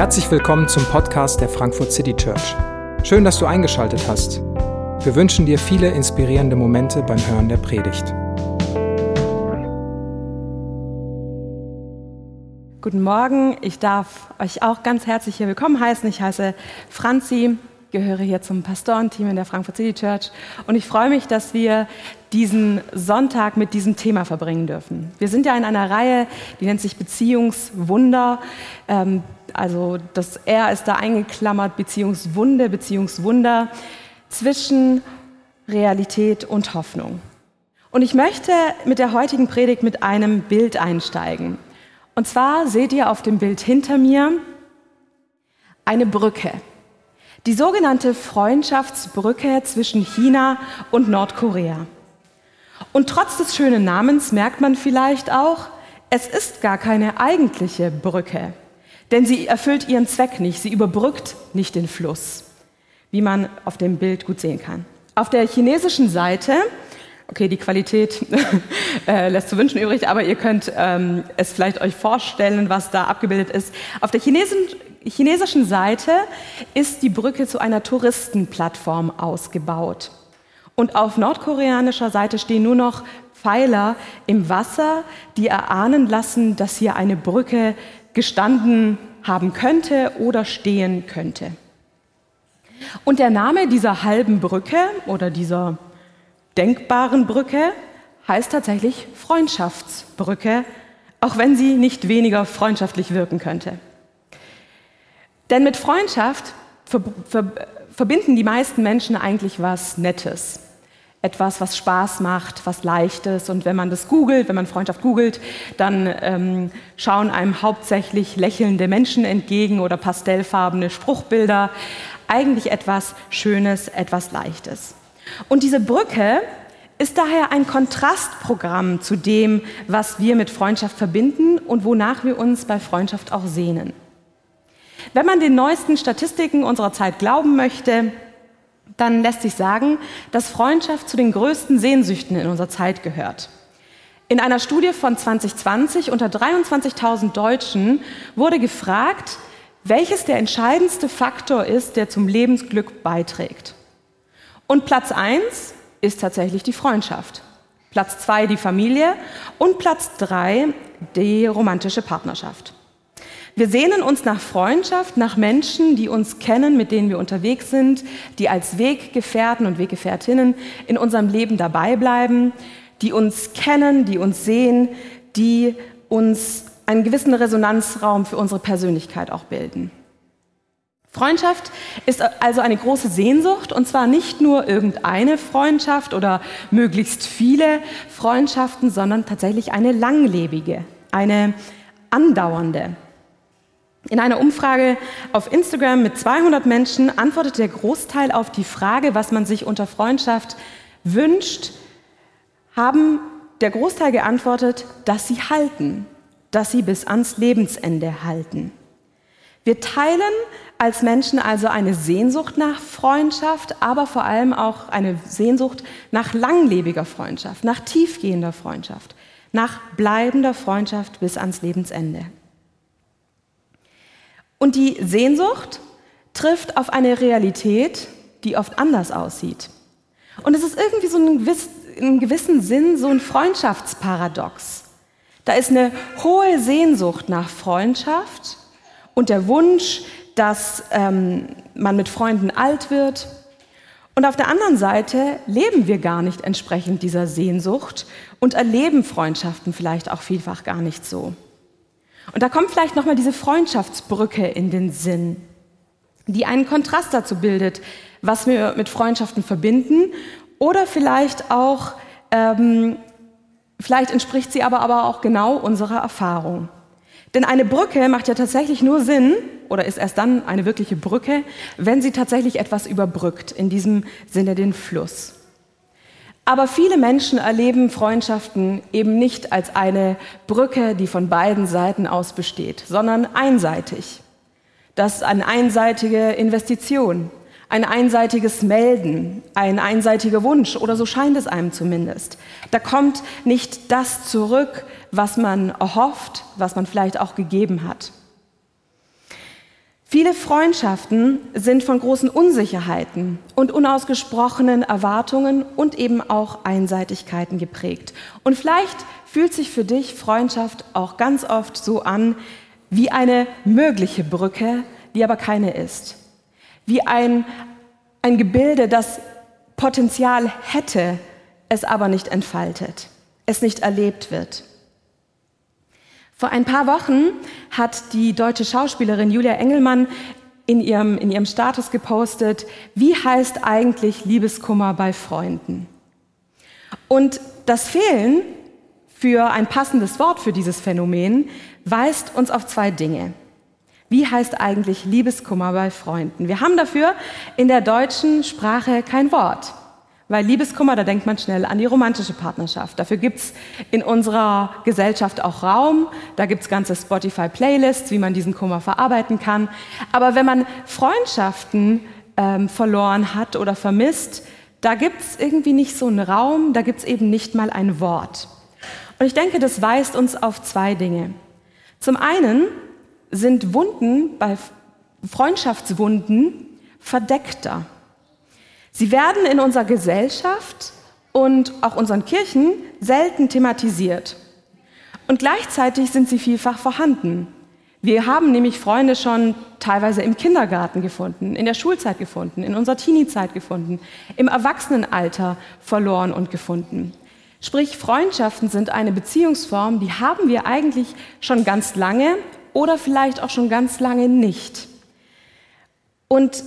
Herzlich willkommen zum Podcast der Frankfurt City Church. Schön, dass du eingeschaltet hast. Wir wünschen dir viele inspirierende Momente beim Hören der Predigt. Guten Morgen, ich darf euch auch ganz herzlich hier willkommen heißen. Ich heiße Franzi, gehöre hier zum Pastorenteam in der Frankfurt City Church und ich freue mich, dass wir diesen Sonntag mit diesem Thema verbringen dürfen. Wir sind ja in einer Reihe, die nennt sich Beziehungswunder. Ähm, also das R ist da eingeklammert, Beziehungswunde, Beziehungswunder zwischen Realität und Hoffnung. Und ich möchte mit der heutigen Predigt mit einem Bild einsteigen. Und zwar seht ihr auf dem Bild hinter mir eine Brücke. Die sogenannte Freundschaftsbrücke zwischen China und Nordkorea. Und trotz des schönen Namens merkt man vielleicht auch, es ist gar keine eigentliche Brücke, denn sie erfüllt ihren Zweck nicht, sie überbrückt nicht den Fluss, wie man auf dem Bild gut sehen kann. Auf der chinesischen Seite, okay, die Qualität äh, lässt zu wünschen übrig, aber ihr könnt ähm, es vielleicht euch vorstellen, was da abgebildet ist. Auf der chinesischen chinesischen Seite ist die Brücke zu einer Touristenplattform ausgebaut. Und auf nordkoreanischer Seite stehen nur noch Pfeiler im Wasser, die erahnen lassen, dass hier eine Brücke gestanden haben könnte oder stehen könnte. Und der Name dieser halben Brücke oder dieser denkbaren Brücke heißt tatsächlich Freundschaftsbrücke, auch wenn sie nicht weniger freundschaftlich wirken könnte. Denn mit Freundschaft ver ver verbinden die meisten Menschen eigentlich was Nettes. Etwas, was Spaß macht, was Leichtes. Und wenn man das googelt, wenn man Freundschaft googelt, dann ähm, schauen einem hauptsächlich lächelnde Menschen entgegen oder pastellfarbene Spruchbilder. Eigentlich etwas Schönes, etwas Leichtes. Und diese Brücke ist daher ein Kontrastprogramm zu dem, was wir mit Freundschaft verbinden und wonach wir uns bei Freundschaft auch sehnen. Wenn man den neuesten Statistiken unserer Zeit glauben möchte, dann lässt sich sagen, dass Freundschaft zu den größten Sehnsüchten in unserer Zeit gehört. In einer Studie von 2020 unter 23.000 Deutschen wurde gefragt, welches der entscheidendste Faktor ist, der zum Lebensglück beiträgt. Und Platz 1 ist tatsächlich die Freundschaft. Platz 2 die Familie und Platz 3 die romantische Partnerschaft. Wir sehnen uns nach Freundschaft, nach Menschen, die uns kennen, mit denen wir unterwegs sind, die als Weggefährten und Weggefährtinnen in unserem Leben dabei bleiben, die uns kennen, die uns sehen, die uns einen gewissen Resonanzraum für unsere Persönlichkeit auch bilden. Freundschaft ist also eine große Sehnsucht und zwar nicht nur irgendeine Freundschaft oder möglichst viele Freundschaften, sondern tatsächlich eine langlebige, eine andauernde. In einer Umfrage auf Instagram mit 200 Menschen antwortet der Großteil auf die Frage, was man sich unter Freundschaft wünscht, haben der Großteil geantwortet, dass sie halten, dass sie bis ans Lebensende halten. Wir teilen als Menschen also eine Sehnsucht nach Freundschaft, aber vor allem auch eine Sehnsucht nach langlebiger Freundschaft, nach tiefgehender Freundschaft, nach bleibender Freundschaft bis ans Lebensende. Und die Sehnsucht trifft auf eine Realität, die oft anders aussieht. Und es ist irgendwie so ein gewiss, in gewissem Sinn so ein Freundschaftsparadox. Da ist eine hohe Sehnsucht nach Freundschaft und der Wunsch, dass ähm, man mit Freunden alt wird. Und auf der anderen Seite leben wir gar nicht entsprechend dieser Sehnsucht und erleben Freundschaften vielleicht auch vielfach gar nicht so. Und da kommt vielleicht nochmal diese Freundschaftsbrücke in den Sinn, die einen Kontrast dazu bildet, was wir mit Freundschaften verbinden oder vielleicht auch, ähm, vielleicht entspricht sie aber, aber auch genau unserer Erfahrung. Denn eine Brücke macht ja tatsächlich nur Sinn oder ist erst dann eine wirkliche Brücke, wenn sie tatsächlich etwas überbrückt, in diesem Sinne den Fluss. Aber viele Menschen erleben Freundschaften eben nicht als eine Brücke, die von beiden Seiten aus besteht, sondern einseitig. Das ist eine einseitige Investition, ein einseitiges Melden, ein einseitiger Wunsch oder so scheint es einem zumindest. Da kommt nicht das zurück, was man erhofft, was man vielleicht auch gegeben hat. Viele Freundschaften sind von großen Unsicherheiten und unausgesprochenen Erwartungen und eben auch Einseitigkeiten geprägt. Und vielleicht fühlt sich für dich Freundschaft auch ganz oft so an wie eine mögliche Brücke, die aber keine ist. Wie ein, ein Gebilde, das Potenzial hätte, es aber nicht entfaltet, es nicht erlebt wird. Vor ein paar Wochen hat die deutsche Schauspielerin Julia Engelmann in ihrem, in ihrem Status gepostet, wie heißt eigentlich Liebeskummer bei Freunden? Und das Fehlen für ein passendes Wort für dieses Phänomen weist uns auf zwei Dinge. Wie heißt eigentlich Liebeskummer bei Freunden? Wir haben dafür in der deutschen Sprache kein Wort. Weil Liebeskummer, da denkt man schnell an die romantische Partnerschaft. Dafür gibt's in unserer Gesellschaft auch Raum. Da gibt's ganze Spotify-Playlists, wie man diesen Kummer verarbeiten kann. Aber wenn man Freundschaften ähm, verloren hat oder vermisst, da gibt's irgendwie nicht so einen Raum, da gibt's eben nicht mal ein Wort. Und ich denke, das weist uns auf zwei Dinge. Zum einen sind Wunden bei Freundschaftswunden verdeckter. Sie werden in unserer Gesellschaft und auch unseren Kirchen selten thematisiert. Und gleichzeitig sind sie vielfach vorhanden. Wir haben nämlich Freunde schon teilweise im Kindergarten gefunden, in der Schulzeit gefunden, in unserer Teenie-Zeit gefunden, im Erwachsenenalter verloren und gefunden. Sprich, Freundschaften sind eine Beziehungsform, die haben wir eigentlich schon ganz lange oder vielleicht auch schon ganz lange nicht. Und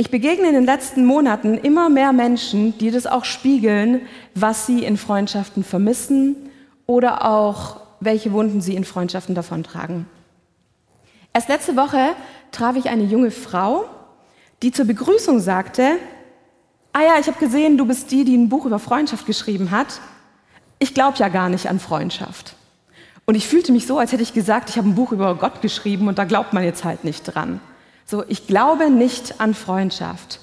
ich begegne in den letzten Monaten immer mehr Menschen, die das auch spiegeln, was sie in Freundschaften vermissen oder auch welche Wunden sie in Freundschaften davontragen. Erst letzte Woche traf ich eine junge Frau, die zur Begrüßung sagte, ah ja, ich habe gesehen, du bist die, die ein Buch über Freundschaft geschrieben hat. Ich glaube ja gar nicht an Freundschaft. Und ich fühlte mich so, als hätte ich gesagt, ich habe ein Buch über Gott geschrieben und da glaubt man jetzt halt nicht dran. So, ich glaube nicht an Freundschaft.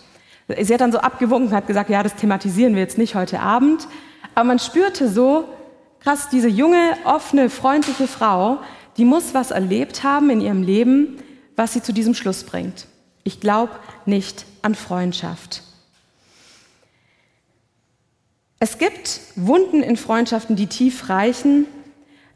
Sie hat dann so abgewunken und hat gesagt, ja, das thematisieren wir jetzt nicht heute Abend. Aber man spürte so, krass, diese junge, offene, freundliche Frau, die muss was erlebt haben in ihrem Leben, was sie zu diesem Schluss bringt. Ich glaube nicht an Freundschaft. Es gibt Wunden in Freundschaften, die tief reichen,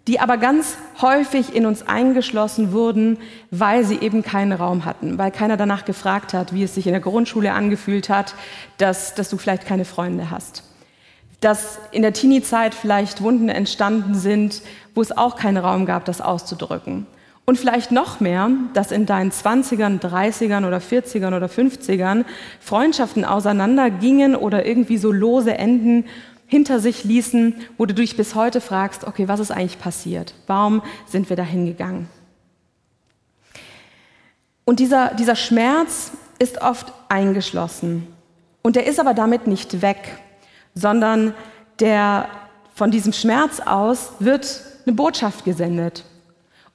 die aber ganz häufig in uns eingeschlossen wurden, weil sie eben keinen Raum hatten, weil keiner danach gefragt hat, wie es sich in der Grundschule angefühlt hat, dass, dass du vielleicht keine Freunde hast. Dass in der Teenie-Zeit vielleicht Wunden entstanden sind, wo es auch keinen Raum gab, das auszudrücken. Und vielleicht noch mehr, dass in deinen 20ern, 30ern oder 40ern oder 50ern Freundschaften auseinandergingen oder irgendwie so lose enden hinter sich ließen, wo du dich bis heute fragst, okay, was ist eigentlich passiert? Warum sind wir da hingegangen? Und dieser, dieser Schmerz ist oft eingeschlossen. Und der ist aber damit nicht weg, sondern der, von diesem Schmerz aus wird eine Botschaft gesendet.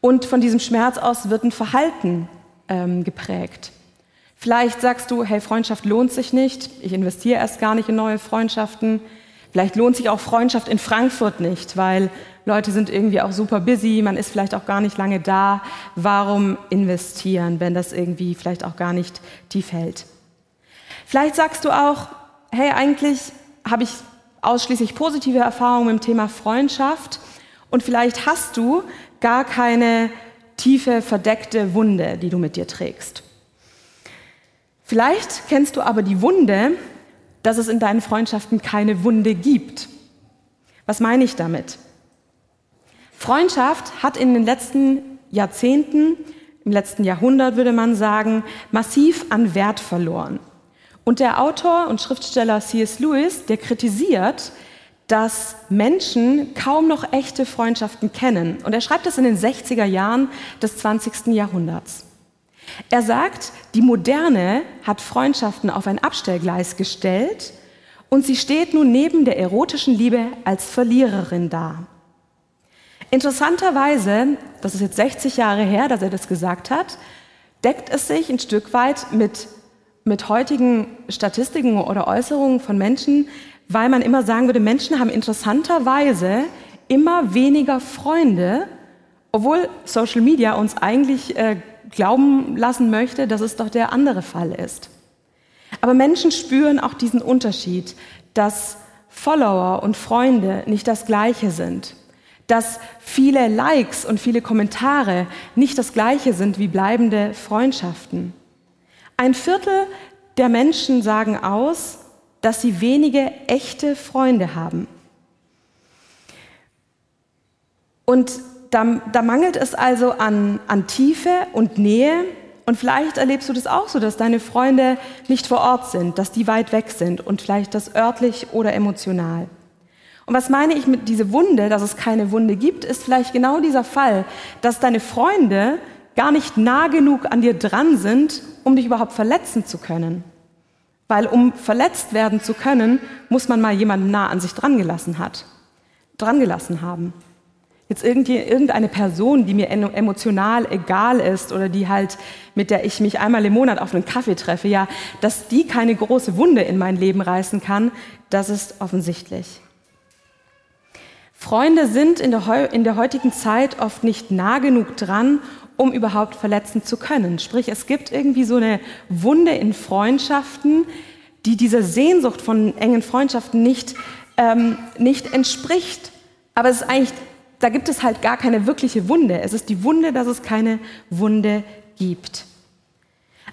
Und von diesem Schmerz aus wird ein Verhalten ähm, geprägt. Vielleicht sagst du, hey, Freundschaft lohnt sich nicht, ich investiere erst gar nicht in neue Freundschaften. Vielleicht lohnt sich auch Freundschaft in Frankfurt nicht, weil Leute sind irgendwie auch super busy, man ist vielleicht auch gar nicht lange da. Warum investieren, wenn das irgendwie vielleicht auch gar nicht tief hält? Vielleicht sagst du auch, hey, eigentlich habe ich ausschließlich positive Erfahrungen mit dem Thema Freundschaft und vielleicht hast du gar keine tiefe, verdeckte Wunde, die du mit dir trägst. Vielleicht kennst du aber die Wunde, dass es in deinen Freundschaften keine Wunde gibt. Was meine ich damit? Freundschaft hat in den letzten Jahrzehnten, im letzten Jahrhundert würde man sagen, massiv an Wert verloren. Und der Autor und Schriftsteller C.S. Lewis, der kritisiert, dass Menschen kaum noch echte Freundschaften kennen. Und er schreibt das in den 60er Jahren des 20. Jahrhunderts. Er sagt, die Moderne hat Freundschaften auf ein Abstellgleis gestellt und sie steht nun neben der erotischen Liebe als Verliererin da. Interessanterweise, das ist jetzt 60 Jahre her, dass er das gesagt hat, deckt es sich ein Stück weit mit, mit heutigen Statistiken oder Äußerungen von Menschen, weil man immer sagen würde, Menschen haben interessanterweise immer weniger Freunde Obwohl Social Media uns eigentlich äh, glauben lassen möchte, dass es doch der andere Fall ist. Aber Menschen spüren auch diesen Unterschied, dass Follower und Freunde nicht das gleiche sind, dass viele Likes und viele Kommentare nicht das gleiche sind wie bleibende Freundschaften. Ein Viertel der Menschen sagen aus, dass sie wenige echte Freunde haben. Und da, da mangelt es also an, an Tiefe und Nähe. Und vielleicht erlebst du das auch so, dass deine Freunde nicht vor Ort sind, dass die weit weg sind und vielleicht das örtlich oder emotional. Und was meine ich mit dieser Wunde, dass es keine Wunde gibt, ist vielleicht genau dieser Fall, dass deine Freunde gar nicht nah genug an dir dran sind, um dich überhaupt verletzen zu können. Weil um verletzt werden zu können, muss man mal jemanden nah an sich dran gelassen hat, dran gelassen haben. Jetzt irgendeine Person, die mir emotional egal ist oder die halt, mit der ich mich einmal im Monat auf einen Kaffee treffe, ja, dass die keine große Wunde in mein Leben reißen kann, das ist offensichtlich. Freunde sind in der, in der heutigen Zeit oft nicht nah genug dran, um überhaupt verletzen zu können. Sprich, es gibt irgendwie so eine Wunde in Freundschaften, die dieser Sehnsucht von engen Freundschaften nicht, ähm, nicht entspricht. Aber es ist eigentlich da gibt es halt gar keine wirkliche Wunde. Es ist die Wunde, dass es keine Wunde gibt.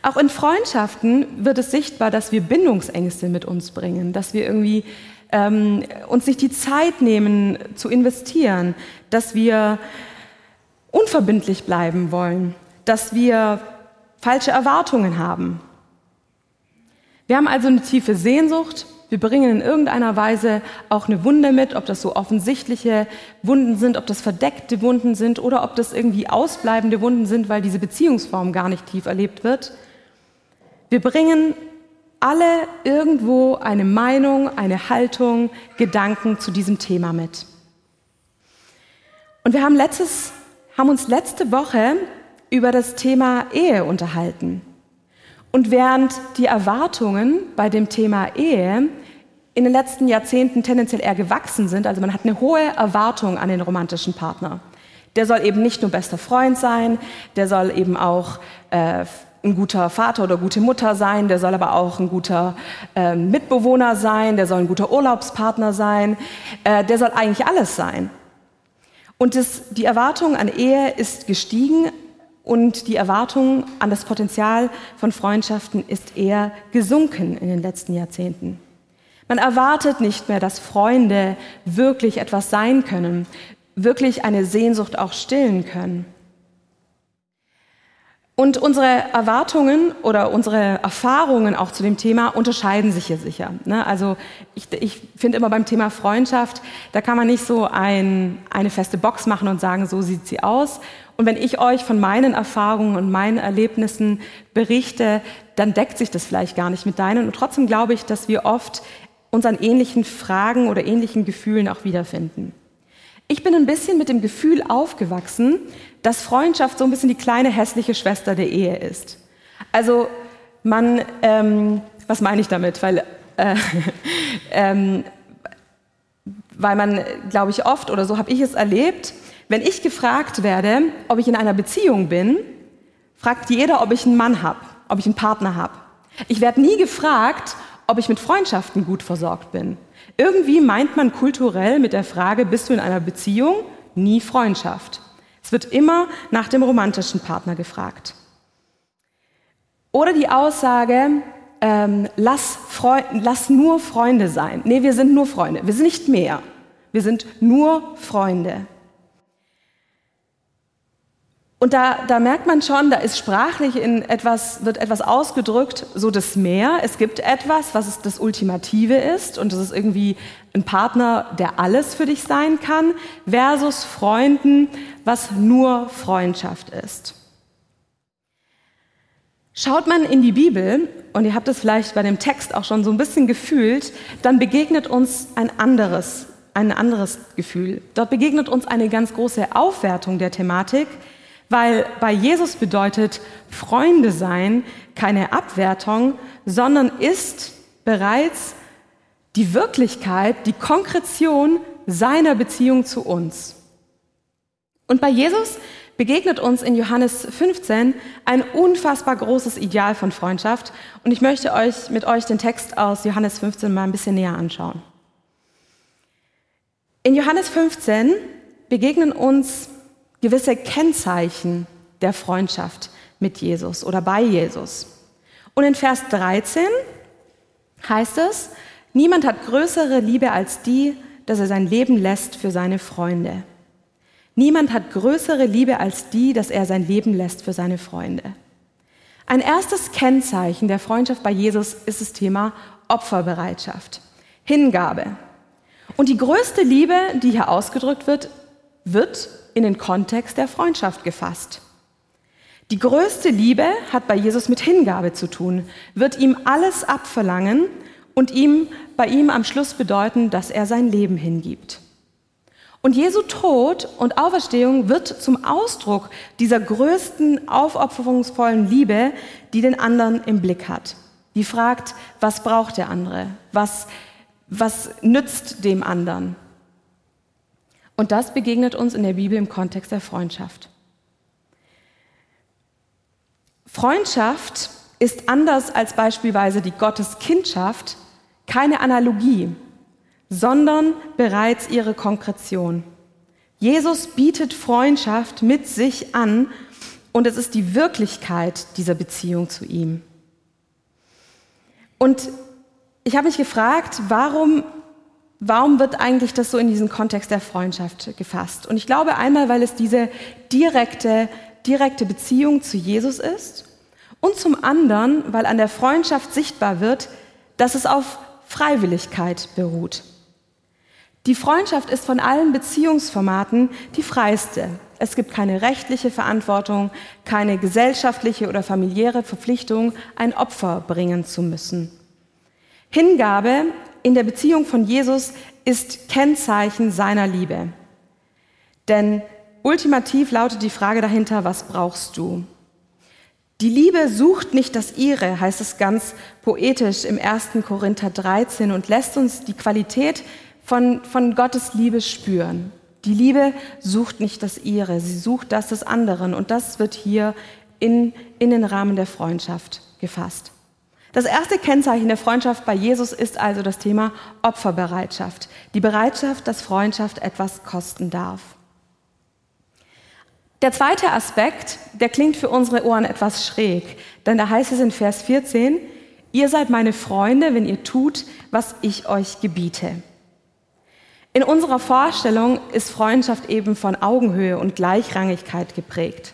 Auch in Freundschaften wird es sichtbar, dass wir Bindungsängste mit uns bringen, dass wir irgendwie ähm, uns nicht die Zeit nehmen zu investieren, dass wir unverbindlich bleiben wollen, dass wir falsche Erwartungen haben. Wir haben also eine tiefe Sehnsucht wir bringen in irgendeiner Weise auch eine Wunde mit, ob das so offensichtliche Wunden sind, ob das verdeckte Wunden sind oder ob das irgendwie ausbleibende Wunden sind, weil diese Beziehungsform gar nicht tief erlebt wird. Wir bringen alle irgendwo eine Meinung, eine Haltung, Gedanken zu diesem Thema mit. Und wir haben, letztes, haben uns letzte Woche über das Thema Ehe unterhalten. Und während die Erwartungen bei dem Thema Ehe in den letzten Jahrzehnten tendenziell eher gewachsen sind. Also man hat eine hohe Erwartung an den romantischen Partner. Der soll eben nicht nur bester Freund sein, der soll eben auch äh, ein guter Vater oder gute Mutter sein, der soll aber auch ein guter äh, Mitbewohner sein, der soll ein guter Urlaubspartner sein, äh, der soll eigentlich alles sein. Und das, die Erwartung an Ehe ist gestiegen und die Erwartung an das Potenzial von Freundschaften ist eher gesunken in den letzten Jahrzehnten. Man erwartet nicht mehr, dass Freunde wirklich etwas sein können, wirklich eine Sehnsucht auch stillen können. Und unsere Erwartungen oder unsere Erfahrungen auch zu dem Thema unterscheiden sich hier sicher. Ne? Also ich, ich finde immer beim Thema Freundschaft, da kann man nicht so ein, eine feste Box machen und sagen, so sieht sie aus. Und wenn ich euch von meinen Erfahrungen und meinen Erlebnissen berichte, dann deckt sich das vielleicht gar nicht mit deinen. Und trotzdem glaube ich, dass wir oft uns an ähnlichen Fragen oder ähnlichen Gefühlen auch wiederfinden. Ich bin ein bisschen mit dem Gefühl aufgewachsen, dass Freundschaft so ein bisschen die kleine hässliche Schwester der Ehe ist. Also man, ähm, was meine ich damit? Weil, äh, ähm, weil man, glaube ich, oft oder so habe ich es erlebt, wenn ich gefragt werde, ob ich in einer Beziehung bin, fragt jeder, ob ich einen Mann habe, ob ich einen Partner habe. Ich werde nie gefragt, ob ich mit Freundschaften gut versorgt bin. Irgendwie meint man kulturell mit der Frage, bist du in einer Beziehung, nie Freundschaft. Es wird immer nach dem romantischen Partner gefragt. Oder die Aussage, ähm, lass, lass nur Freunde sein. Nee, wir sind nur Freunde. Wir sind nicht mehr. Wir sind nur Freunde. Und da, da merkt man schon, da ist sprachlich in etwas, wird etwas ausgedrückt, so das Mehr. Es gibt etwas, was das Ultimative ist und das ist irgendwie ein Partner, der alles für dich sein kann, versus Freunden, was nur Freundschaft ist. Schaut man in die Bibel, und ihr habt es vielleicht bei dem Text auch schon so ein bisschen gefühlt, dann begegnet uns ein anderes, ein anderes Gefühl. Dort begegnet uns eine ganz große Aufwertung der Thematik, weil bei Jesus bedeutet Freunde sein keine Abwertung, sondern ist bereits die Wirklichkeit, die Konkretion seiner Beziehung zu uns. Und bei Jesus begegnet uns in Johannes 15 ein unfassbar großes Ideal von Freundschaft. Und ich möchte euch mit euch den Text aus Johannes 15 mal ein bisschen näher anschauen. In Johannes 15 begegnen uns gewisse Kennzeichen der Freundschaft mit Jesus oder bei Jesus. Und in Vers 13 heißt es, niemand hat größere Liebe als die, dass er sein Leben lässt für seine Freunde. Niemand hat größere Liebe als die, dass er sein Leben lässt für seine Freunde. Ein erstes Kennzeichen der Freundschaft bei Jesus ist das Thema Opferbereitschaft, Hingabe. Und die größte Liebe, die hier ausgedrückt wird, wird in den Kontext der Freundschaft gefasst. Die größte Liebe hat bei Jesus mit Hingabe zu tun, wird ihm alles abverlangen und ihm bei ihm am Schluss bedeuten, dass er sein Leben hingibt. Und Jesu Tod und Auferstehung wird zum Ausdruck dieser größten aufopferungsvollen Liebe, die den anderen im Blick hat. Die fragt, was braucht der andere? Was, was nützt dem anderen? Und das begegnet uns in der Bibel im Kontext der Freundschaft. Freundschaft ist anders als beispielsweise die Gotteskindschaft keine Analogie, sondern bereits ihre Konkretion. Jesus bietet Freundschaft mit sich an und es ist die Wirklichkeit dieser Beziehung zu ihm. Und ich habe mich gefragt, warum, warum wird eigentlich das so in diesen Kontext der Freundschaft gefasst? Und ich glaube einmal, weil es diese direkte, direkte Beziehung zu Jesus ist und zum anderen, weil an der Freundschaft sichtbar wird, dass es auf Freiwilligkeit beruht. Die Freundschaft ist von allen Beziehungsformaten die freiste. Es gibt keine rechtliche Verantwortung, keine gesellschaftliche oder familiäre Verpflichtung, ein Opfer bringen zu müssen. Hingabe in der Beziehung von Jesus ist Kennzeichen seiner Liebe. Denn ultimativ lautet die Frage dahinter, was brauchst du? Die Liebe sucht nicht das ihre, heißt es ganz poetisch im 1. Korinther 13 und lässt uns die Qualität von, von Gottes Liebe spüren. Die Liebe sucht nicht das ihre, sie sucht das des anderen. Und das wird hier in, in den Rahmen der Freundschaft gefasst. Das erste Kennzeichen der Freundschaft bei Jesus ist also das Thema Opferbereitschaft. Die Bereitschaft, dass Freundschaft etwas kosten darf. Der zweite Aspekt, der klingt für unsere Ohren etwas schräg, denn da heißt es in Vers 14, ihr seid meine Freunde, wenn ihr tut, was ich euch gebiete. In unserer Vorstellung ist Freundschaft eben von Augenhöhe und Gleichrangigkeit geprägt.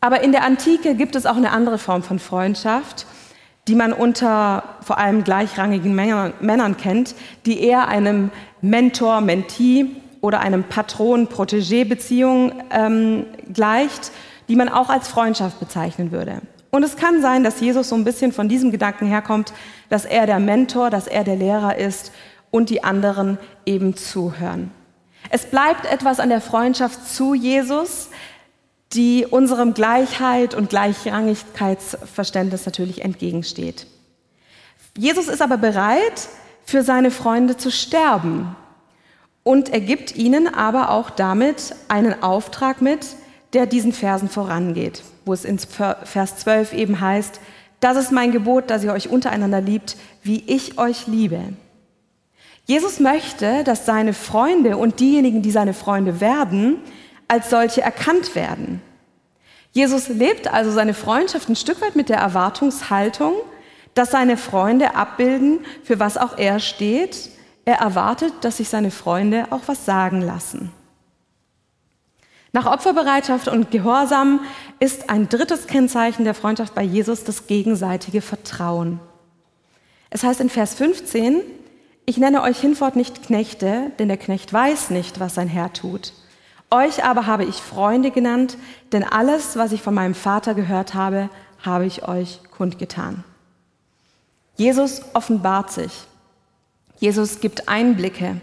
Aber in der Antike gibt es auch eine andere Form von Freundschaft, die man unter vor allem gleichrangigen Männern kennt, die eher einem Mentor-Mentee oder einem Patron-Protégé-Beziehung ähm, gleicht, die man auch als Freundschaft bezeichnen würde. Und es kann sein, dass Jesus so ein bisschen von diesem Gedanken herkommt, dass er der Mentor, dass er der Lehrer ist und die anderen eben zuhören. Es bleibt etwas an der Freundschaft zu Jesus, die unserem Gleichheit und Gleichrangigkeitsverständnis natürlich entgegensteht. Jesus ist aber bereit, für seine Freunde zu sterben. Und er gibt ihnen aber auch damit einen Auftrag mit, der diesen Versen vorangeht, wo es in Vers 12 eben heißt, das ist mein Gebot, dass ihr euch untereinander liebt, wie ich euch liebe. Jesus möchte, dass seine Freunde und diejenigen, die seine Freunde werden, als solche erkannt werden. Jesus lebt also seine Freundschaft ein Stück weit mit der Erwartungshaltung, dass seine Freunde abbilden, für was auch er steht. Er erwartet, dass sich seine Freunde auch was sagen lassen. Nach Opferbereitschaft und Gehorsam ist ein drittes Kennzeichen der Freundschaft bei Jesus das gegenseitige Vertrauen. Es heißt in Vers 15, ich nenne euch hinfort nicht Knechte, denn der Knecht weiß nicht, was sein Herr tut. Euch aber habe ich Freunde genannt, denn alles, was ich von meinem Vater gehört habe, habe ich euch kundgetan. Jesus offenbart sich. Jesus gibt Einblicke.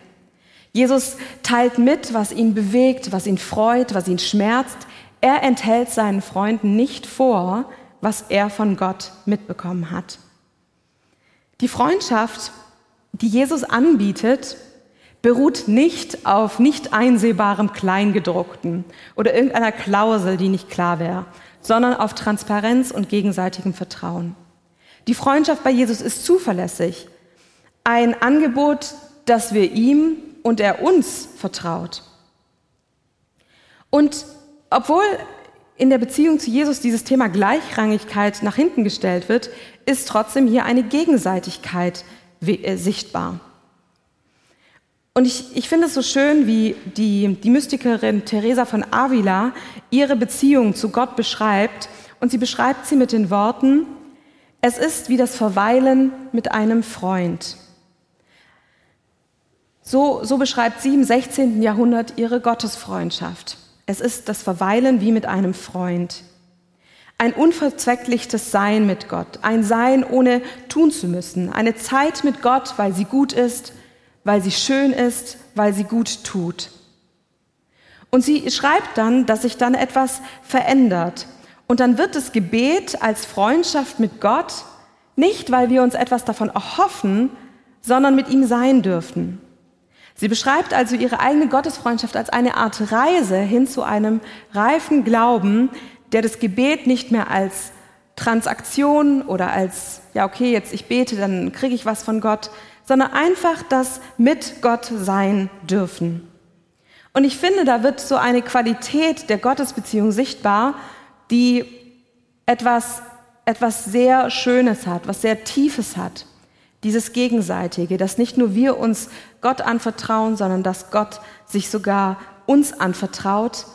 Jesus teilt mit, was ihn bewegt, was ihn freut, was ihn schmerzt. Er enthält seinen Freunden nicht vor, was er von Gott mitbekommen hat. Die Freundschaft die Jesus anbietet, beruht nicht auf nicht einsehbarem Kleingedruckten oder irgendeiner Klausel, die nicht klar wäre, sondern auf Transparenz und gegenseitigem Vertrauen. Die Freundschaft bei Jesus ist zuverlässig. Ein Angebot, das wir ihm und er uns vertraut. Und obwohl in der Beziehung zu Jesus dieses Thema Gleichrangigkeit nach hinten gestellt wird, ist trotzdem hier eine Gegenseitigkeit äh, sichtbar. Und ich, ich finde es so schön, wie die, die Mystikerin Teresa von Avila ihre Beziehung zu Gott beschreibt. Und sie beschreibt sie mit den Worten, es ist wie das Verweilen mit einem Freund. So, so beschreibt sie im 16. Jahrhundert ihre Gottesfreundschaft. Es ist das Verweilen wie mit einem Freund. Ein unverzwecklichtes Sein mit Gott, ein Sein ohne tun zu müssen, eine Zeit mit Gott, weil sie gut ist, weil sie schön ist, weil sie gut tut. Und sie schreibt dann, dass sich dann etwas verändert. Und dann wird das Gebet als Freundschaft mit Gott nicht, weil wir uns etwas davon erhoffen, sondern mit ihm sein dürfen. Sie beschreibt also ihre eigene Gottesfreundschaft als eine Art Reise hin zu einem reifen Glauben, der das Gebet nicht mehr als Transaktion oder als, ja okay, jetzt ich bete, dann kriege ich was von Gott, sondern einfach das mit Gott sein dürfen. Und ich finde, da wird so eine Qualität der Gottesbeziehung sichtbar, die etwas, etwas sehr Schönes hat, was sehr Tiefes hat. Dieses Gegenseitige, dass nicht nur wir uns Gott anvertrauen, sondern dass Gott sich sogar uns anvertraut,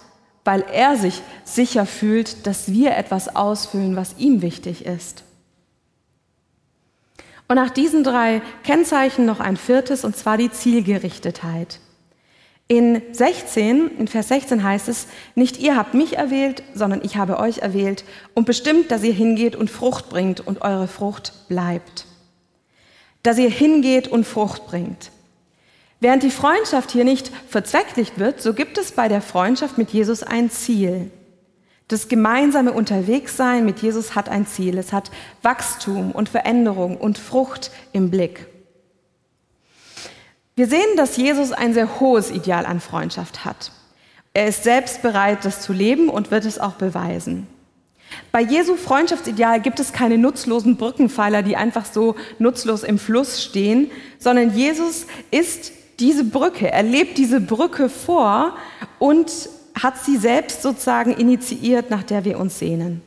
weil er sich sicher fühlt, dass wir etwas ausfüllen, was ihm wichtig ist. Und nach diesen drei Kennzeichen noch ein viertes, und zwar die Zielgerichtetheit. In 16, in Vers 16 heißt es, nicht ihr habt mich erwählt, sondern ich habe euch erwählt und bestimmt, dass ihr hingeht und Frucht bringt und eure Frucht bleibt. Dass ihr hingeht und Frucht bringt. Während die Freundschaft hier nicht verzwecklicht wird, so gibt es bei der Freundschaft mit Jesus ein Ziel. Das gemeinsame Unterwegssein mit Jesus hat ein Ziel. Es hat Wachstum und Veränderung und Frucht im Blick. Wir sehen, dass Jesus ein sehr hohes Ideal an Freundschaft hat. Er ist selbst bereit, das zu leben und wird es auch beweisen. Bei Jesu Freundschaftsideal gibt es keine nutzlosen Brückenpfeiler, die einfach so nutzlos im Fluss stehen, sondern Jesus ist diese Brücke, er lebt diese Brücke vor und hat sie selbst sozusagen initiiert, nach der wir uns sehnen.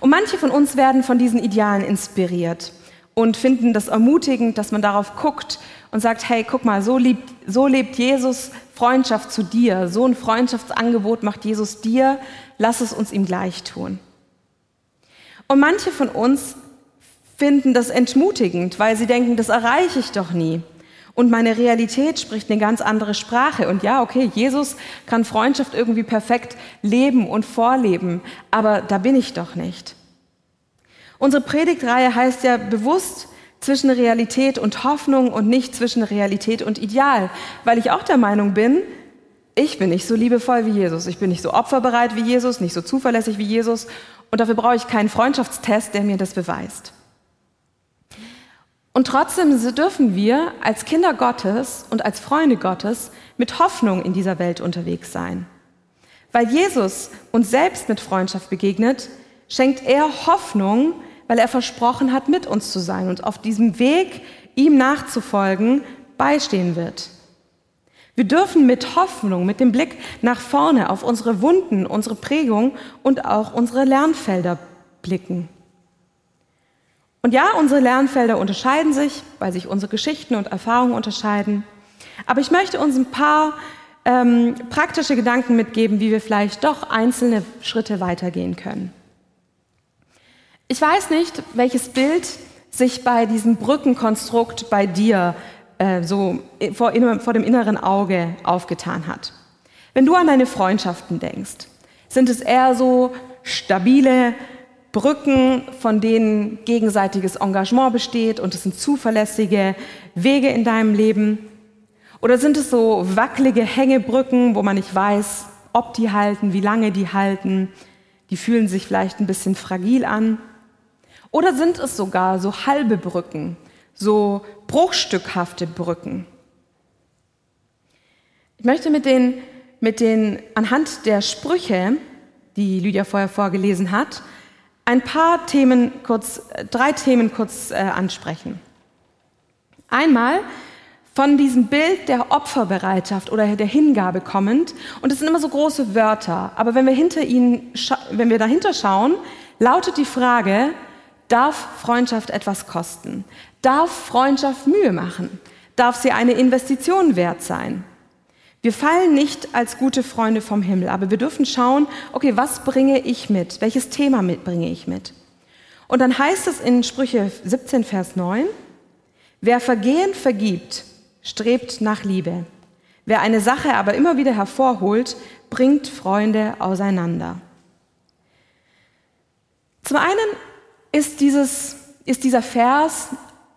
Und manche von uns werden von diesen Idealen inspiriert und finden das ermutigend, dass man darauf guckt und sagt, hey, guck mal, so, liebt, so lebt Jesus Freundschaft zu dir, so ein Freundschaftsangebot macht Jesus dir, lass es uns ihm gleich tun. Und manche von uns finden das entmutigend, weil sie denken, das erreiche ich doch nie. Und meine Realität spricht eine ganz andere Sprache. Und ja, okay, Jesus kann Freundschaft irgendwie perfekt leben und vorleben, aber da bin ich doch nicht. Unsere Predigtreihe heißt ja bewusst zwischen Realität und Hoffnung und nicht zwischen Realität und Ideal, weil ich auch der Meinung bin, ich bin nicht so liebevoll wie Jesus, ich bin nicht so opferbereit wie Jesus, nicht so zuverlässig wie Jesus und dafür brauche ich keinen Freundschaftstest, der mir das beweist. Und trotzdem dürfen wir als Kinder Gottes und als Freunde Gottes mit Hoffnung in dieser Welt unterwegs sein. Weil Jesus uns selbst mit Freundschaft begegnet, schenkt er Hoffnung, weil er versprochen hat, mit uns zu sein und auf diesem Weg, ihm nachzufolgen, beistehen wird. Wir dürfen mit Hoffnung, mit dem Blick nach vorne auf unsere Wunden, unsere Prägung und auch unsere Lernfelder blicken. Und ja, unsere Lernfelder unterscheiden sich, weil sich unsere Geschichten und Erfahrungen unterscheiden. Aber ich möchte uns ein paar ähm, praktische Gedanken mitgeben, wie wir vielleicht doch einzelne Schritte weitergehen können. Ich weiß nicht, welches Bild sich bei diesem Brückenkonstrukt bei dir äh, so vor, vor dem inneren Auge aufgetan hat. Wenn du an deine Freundschaften denkst, sind es eher so stabile, Brücken, von denen gegenseitiges Engagement besteht und es sind zuverlässige Wege in deinem Leben? Oder sind es so wackelige Hängebrücken, wo man nicht weiß, ob die halten, wie lange die halten? Die fühlen sich vielleicht ein bisschen fragil an. Oder sind es sogar so halbe Brücken, so bruchstückhafte Brücken? Ich möchte mit den, mit den, anhand der Sprüche, die Lydia vorher vorgelesen hat, ein paar Themen kurz, drei Themen kurz äh, ansprechen. Einmal von diesem Bild der Opferbereitschaft oder der Hingabe kommend. Und es sind immer so große Wörter. Aber wenn wir, hinter ihnen, wenn wir dahinter schauen, lautet die Frage, darf Freundschaft etwas kosten? Darf Freundschaft Mühe machen? Darf sie eine Investition wert sein? Wir fallen nicht als gute Freunde vom Himmel, aber wir dürfen schauen, okay, was bringe ich mit? Welches Thema mit bringe ich mit? Und dann heißt es in Sprüche 17, Vers 9, wer Vergehen vergibt, strebt nach Liebe. Wer eine Sache aber immer wieder hervorholt, bringt Freunde auseinander. Zum einen ist, dieses, ist dieser Vers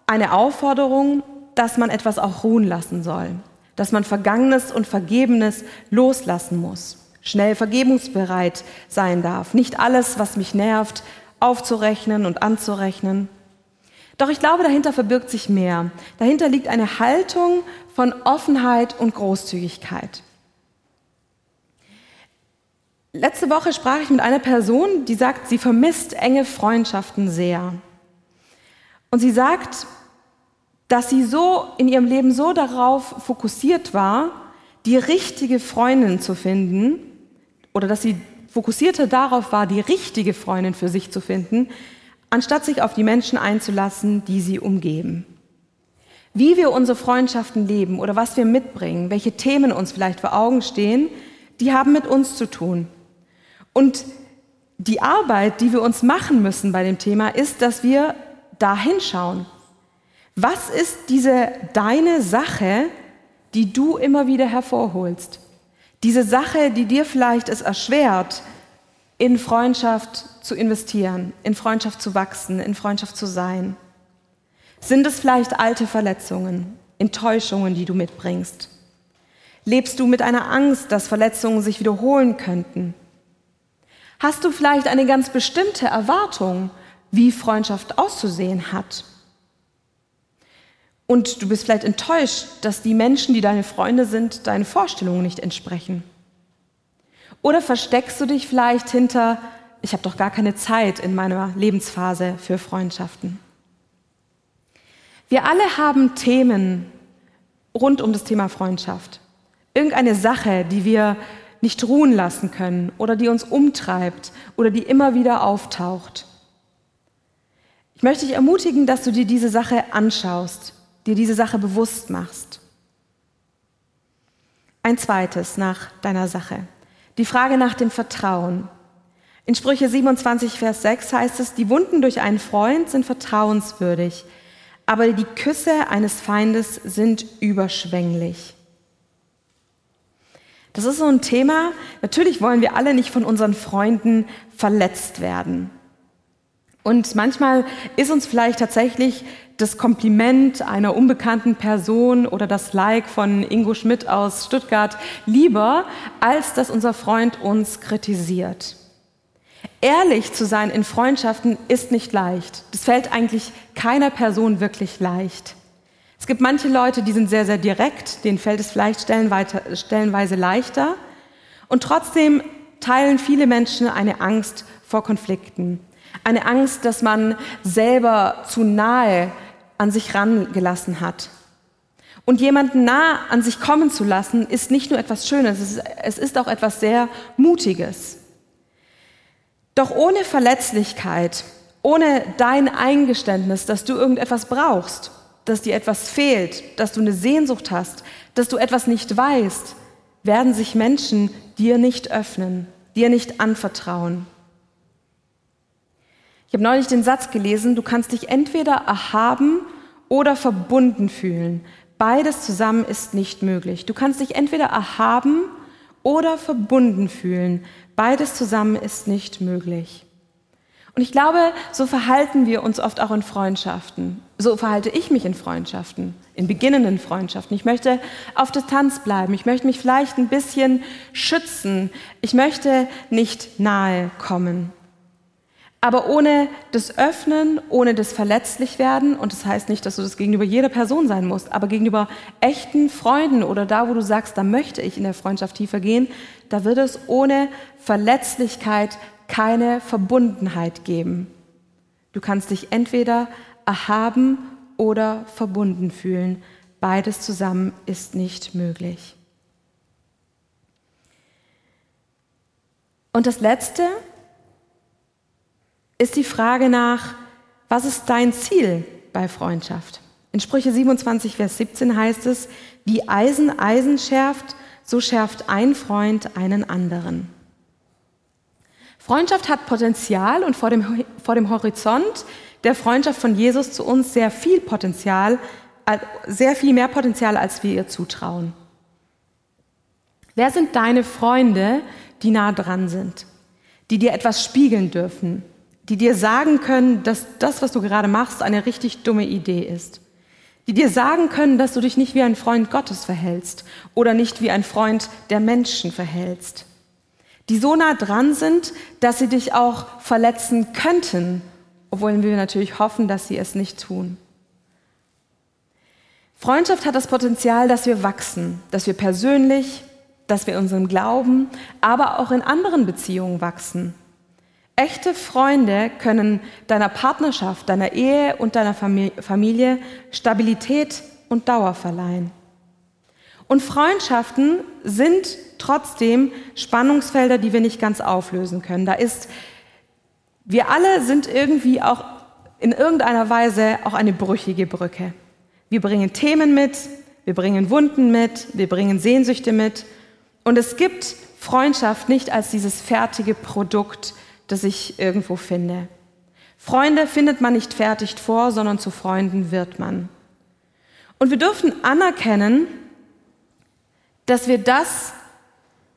eine Aufforderung, dass man etwas auch ruhen lassen soll, dass man Vergangenes und Vergebenes loslassen muss, schnell vergebungsbereit sein darf, nicht alles, was mich nervt, aufzurechnen und anzurechnen. Doch ich glaube, dahinter verbirgt sich mehr. Dahinter liegt eine Haltung von Offenheit und Großzügigkeit. Letzte Woche sprach ich mit einer Person, die sagt, sie vermisst enge Freundschaften sehr. Und sie sagt, dass sie so in ihrem Leben so darauf fokussiert war, die richtige Freundin zu finden, oder dass sie fokussierter darauf war, die richtige Freundin für sich zu finden, anstatt sich auf die Menschen einzulassen, die sie umgeben. Wie wir unsere Freundschaften leben oder was wir mitbringen, welche Themen uns vielleicht vor Augen stehen, die haben mit uns zu tun. Und die Arbeit, die wir uns machen müssen bei dem Thema, ist, dass wir da hinschauen. Was ist diese deine Sache, die du immer wieder hervorholst? Diese Sache, die dir vielleicht es erschwert, in Freundschaft zu investieren, in Freundschaft zu wachsen, in Freundschaft zu sein. Sind es vielleicht alte Verletzungen, Enttäuschungen, die du mitbringst? Lebst du mit einer Angst, dass Verletzungen sich wiederholen könnten? Hast du vielleicht eine ganz bestimmte Erwartung, wie Freundschaft auszusehen hat? Und du bist vielleicht enttäuscht, dass die Menschen, die deine Freunde sind, deinen Vorstellungen nicht entsprechen. Oder versteckst du dich vielleicht hinter, ich habe doch gar keine Zeit in meiner Lebensphase für Freundschaften. Wir alle haben Themen rund um das Thema Freundschaft. Irgendeine Sache, die wir nicht ruhen lassen können oder die uns umtreibt oder die immer wieder auftaucht. Ich möchte dich ermutigen, dass du dir diese Sache anschaust, dir diese Sache bewusst machst. Ein zweites nach deiner Sache. Die Frage nach dem Vertrauen. In Sprüche 27, Vers 6 heißt es, die Wunden durch einen Freund sind vertrauenswürdig, aber die Küsse eines Feindes sind überschwänglich. Das ist so ein Thema, natürlich wollen wir alle nicht von unseren Freunden verletzt werden. Und manchmal ist uns vielleicht tatsächlich das Kompliment einer unbekannten Person oder das Like von Ingo Schmidt aus Stuttgart lieber, als dass unser Freund uns kritisiert. Ehrlich zu sein in Freundschaften ist nicht leicht. Das fällt eigentlich keiner Person wirklich leicht. Es gibt manche Leute, die sind sehr, sehr direkt, denen fällt es vielleicht stellenweise leichter. Und trotzdem teilen viele Menschen eine Angst vor Konflikten. Eine Angst, dass man selber zu nahe an sich rangelassen hat. Und jemanden nah an sich kommen zu lassen, ist nicht nur etwas Schönes, es ist, es ist auch etwas sehr Mutiges. Doch ohne Verletzlichkeit, ohne dein Eingeständnis, dass du irgendetwas brauchst, dass dir etwas fehlt, dass du eine Sehnsucht hast, dass du etwas nicht weißt, werden sich Menschen dir nicht öffnen, dir nicht anvertrauen. Ich habe neulich den Satz gelesen, du kannst dich entweder erhaben oder verbunden fühlen. Beides zusammen ist nicht möglich. Du kannst dich entweder erhaben oder verbunden fühlen. Beides zusammen ist nicht möglich. Und ich glaube, so verhalten wir uns oft auch in Freundschaften. So verhalte ich mich in Freundschaften, in beginnenden Freundschaften. Ich möchte auf Distanz bleiben. Ich möchte mich vielleicht ein bisschen schützen. Ich möchte nicht nahe kommen. Aber ohne das Öffnen, ohne das Verletzlichwerden, und das heißt nicht, dass du das gegenüber jeder Person sein musst, aber gegenüber echten Freunden oder da, wo du sagst, da möchte ich in der Freundschaft tiefer gehen, da wird es ohne Verletzlichkeit keine Verbundenheit geben. Du kannst dich entweder erhaben oder verbunden fühlen. Beides zusammen ist nicht möglich. Und das Letzte ist die Frage nach, was ist dein Ziel bei Freundschaft? In Sprüche 27, Vers 17 heißt es, wie Eisen Eisen schärft, so schärft ein Freund einen anderen. Freundschaft hat Potenzial und vor dem, vor dem Horizont der Freundschaft von Jesus zu uns sehr viel Potenzial, sehr viel mehr Potenzial, als wir ihr zutrauen. Wer sind deine Freunde, die nah dran sind, die dir etwas spiegeln dürfen, die dir sagen können, dass das, was du gerade machst, eine richtig dumme Idee ist. Die dir sagen können, dass du dich nicht wie ein Freund Gottes verhältst oder nicht wie ein Freund der Menschen verhältst. Die so nah dran sind, dass sie dich auch verletzen könnten, obwohl wir natürlich hoffen, dass sie es nicht tun. Freundschaft hat das Potenzial, dass wir wachsen, dass wir persönlich, dass wir in unserem Glauben, aber auch in anderen Beziehungen wachsen. Echte Freunde können deiner Partnerschaft, deiner Ehe und deiner Familie Stabilität und Dauer verleihen. Und Freundschaften sind trotzdem Spannungsfelder, die wir nicht ganz auflösen können. Da ist, wir alle sind irgendwie auch in irgendeiner Weise auch eine brüchige Brücke. Wir bringen Themen mit, wir bringen Wunden mit, wir bringen Sehnsüchte mit. Und es gibt Freundschaft nicht als dieses fertige Produkt, das ich irgendwo finde. Freunde findet man nicht fertig vor, sondern zu Freunden wird man. Und wir dürfen anerkennen, dass wir das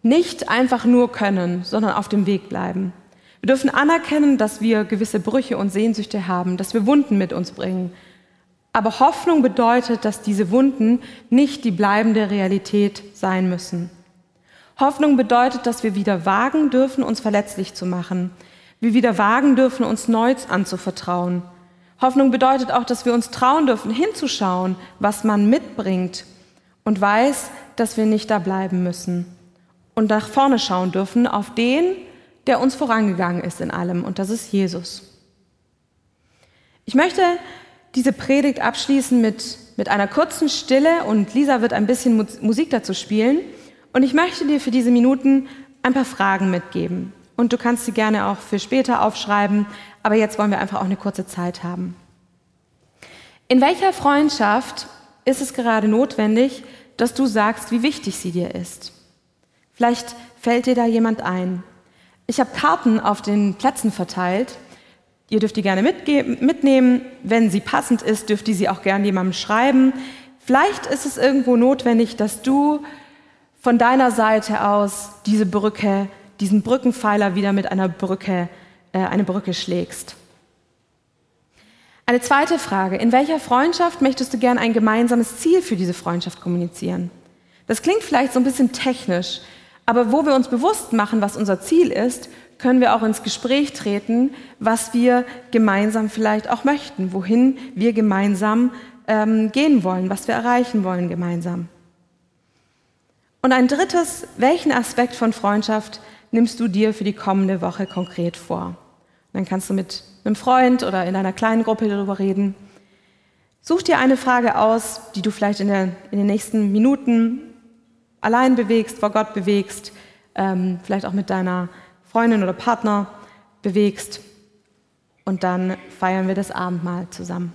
nicht einfach nur können, sondern auf dem Weg bleiben. Wir dürfen anerkennen, dass wir gewisse Brüche und Sehnsüchte haben, dass wir Wunden mit uns bringen. Aber Hoffnung bedeutet, dass diese Wunden nicht die bleibende Realität sein müssen. Hoffnung bedeutet, dass wir wieder wagen dürfen, uns verletzlich zu machen. Wir wieder wagen dürfen, uns neu anzuvertrauen. Hoffnung bedeutet auch, dass wir uns trauen dürfen, hinzuschauen, was man mitbringt und weiß, dass wir nicht da bleiben müssen. Und nach vorne schauen dürfen auf den, der uns vorangegangen ist in allem. Und das ist Jesus. Ich möchte diese Predigt abschließen mit, mit einer kurzen Stille und Lisa wird ein bisschen Musik dazu spielen. Und ich möchte dir für diese Minuten ein paar Fragen mitgeben. Und du kannst sie gerne auch für später aufschreiben, aber jetzt wollen wir einfach auch eine kurze Zeit haben. In welcher Freundschaft ist es gerade notwendig, dass du sagst, wie wichtig sie dir ist? Vielleicht fällt dir da jemand ein. Ich habe Karten auf den Plätzen verteilt. Ihr dürft die gerne mitnehmen. Wenn sie passend ist, dürft ihr sie auch gerne jemandem schreiben. Vielleicht ist es irgendwo notwendig, dass du von deiner Seite aus diese Brücke, diesen Brückenpfeiler wieder mit einer Brücke, äh, eine Brücke schlägst. Eine zweite Frage. In welcher Freundschaft möchtest du gern ein gemeinsames Ziel für diese Freundschaft kommunizieren? Das klingt vielleicht so ein bisschen technisch, aber wo wir uns bewusst machen, was unser Ziel ist, können wir auch ins Gespräch treten, was wir gemeinsam vielleicht auch möchten, wohin wir gemeinsam ähm, gehen wollen, was wir erreichen wollen gemeinsam. Und ein drittes, welchen Aspekt von Freundschaft nimmst du dir für die kommende Woche konkret vor? Dann kannst du mit einem Freund oder in einer kleinen Gruppe darüber reden. Such dir eine Frage aus, die du vielleicht in, der, in den nächsten Minuten allein bewegst, vor Gott bewegst, ähm, vielleicht auch mit deiner Freundin oder Partner bewegst. Und dann feiern wir das Abendmahl zusammen.